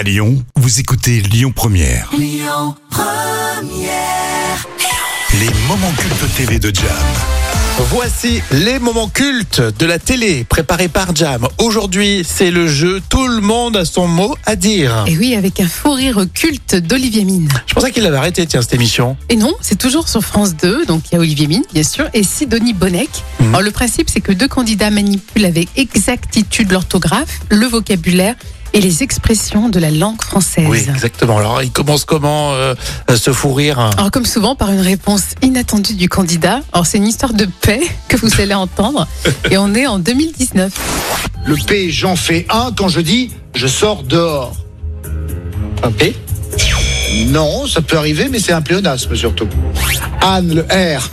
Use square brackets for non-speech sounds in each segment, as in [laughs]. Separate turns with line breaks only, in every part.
À Lyon, vous écoutez Lyon Première. Les moments cultes TV de Jam.
Voici les moments cultes de la télé préparés par Jam. Aujourd'hui, c'est le jeu Tout le monde a son mot à dire.
Et oui, avec un fou rire culte d'Olivier Mine.
Je pensais qu'il avait arrêté, tiens, cette émission.
Et non, c'est toujours sur France 2, donc il y a Olivier Mine, bien sûr, et Sidonie Bonnec.
Mhm.
Alors le principe, c'est que deux candidats manipulent avec exactitude l'orthographe, le vocabulaire et les expressions de la langue française.
Oui, exactement. Alors, il commence comment euh, ce fou rire
Alors comme souvent, par une réponse inattendue du candidat. Alors c'est une histoire de paix que vous allez entendre, et on est en 2019.
Le P, j'en fais un quand je dis je sors dehors. Un P Non, ça peut arriver, mais c'est un pléonasme surtout. Anne, le R,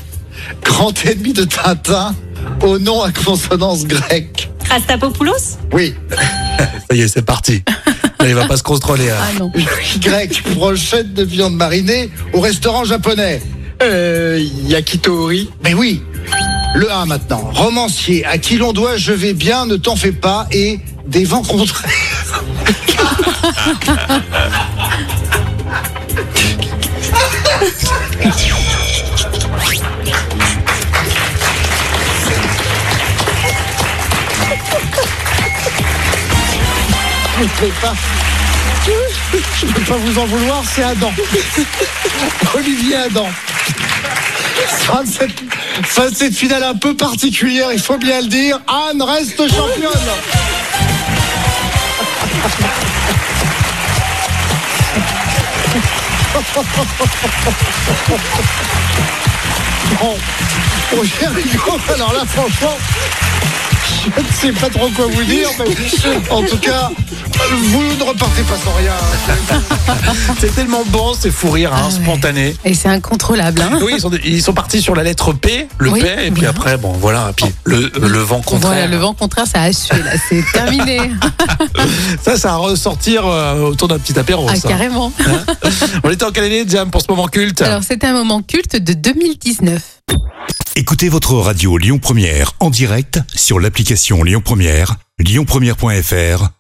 grand ennemi de Tintin, au nom à consonance grecque.
Rastapopoulos?
Oui,
Ça y est, c'est parti. [laughs] Là, il va pas se contrôler. hein.
Ah non.
Y, brochette de viande marinée au restaurant japonais.
Euh, Yakitori.
Mais oui, le 1 maintenant. Romancier, à qui l'on doit je vais bien, ne t'en fais pas, et des vents contraires. [laughs] [laughs] Je ne peux pas. Je ne peux pas vous en vouloir, c'est Adam. [laughs] Olivier Adam. Fin de cette, finale un peu particulière, il faut bien le dire. Anne reste championne. [laughs] Bon, rigole, alors là franchement, je ne sais pas trop quoi vous dire, mais en tout cas, vous ne repartez pas sans rien. [laughs]
C'est tellement bon, ces fou rires hein,
Ah ouais.
spontanés.
Et c'est incontrôlable. Hein
Oui, ils sont, ils sont partis sur la lettre P, le
Oui,
P, et puis après, bon, voilà, puis le, le vent contraire.
Voilà, le vent contraire, ça a sué, là, c'est [laughs] terminé. [laughs]
Ça, ça va ressortir euh, autour d'un petit apéro.
Ah,
ça.
carrément.
On était en quelle année, Jam, pour ce moment culte?
Alors, c'était un moment culte de 2019.
Écoutez votre radio Lyon Première en direct sur l'application Lyon Première, lyonpremière.fr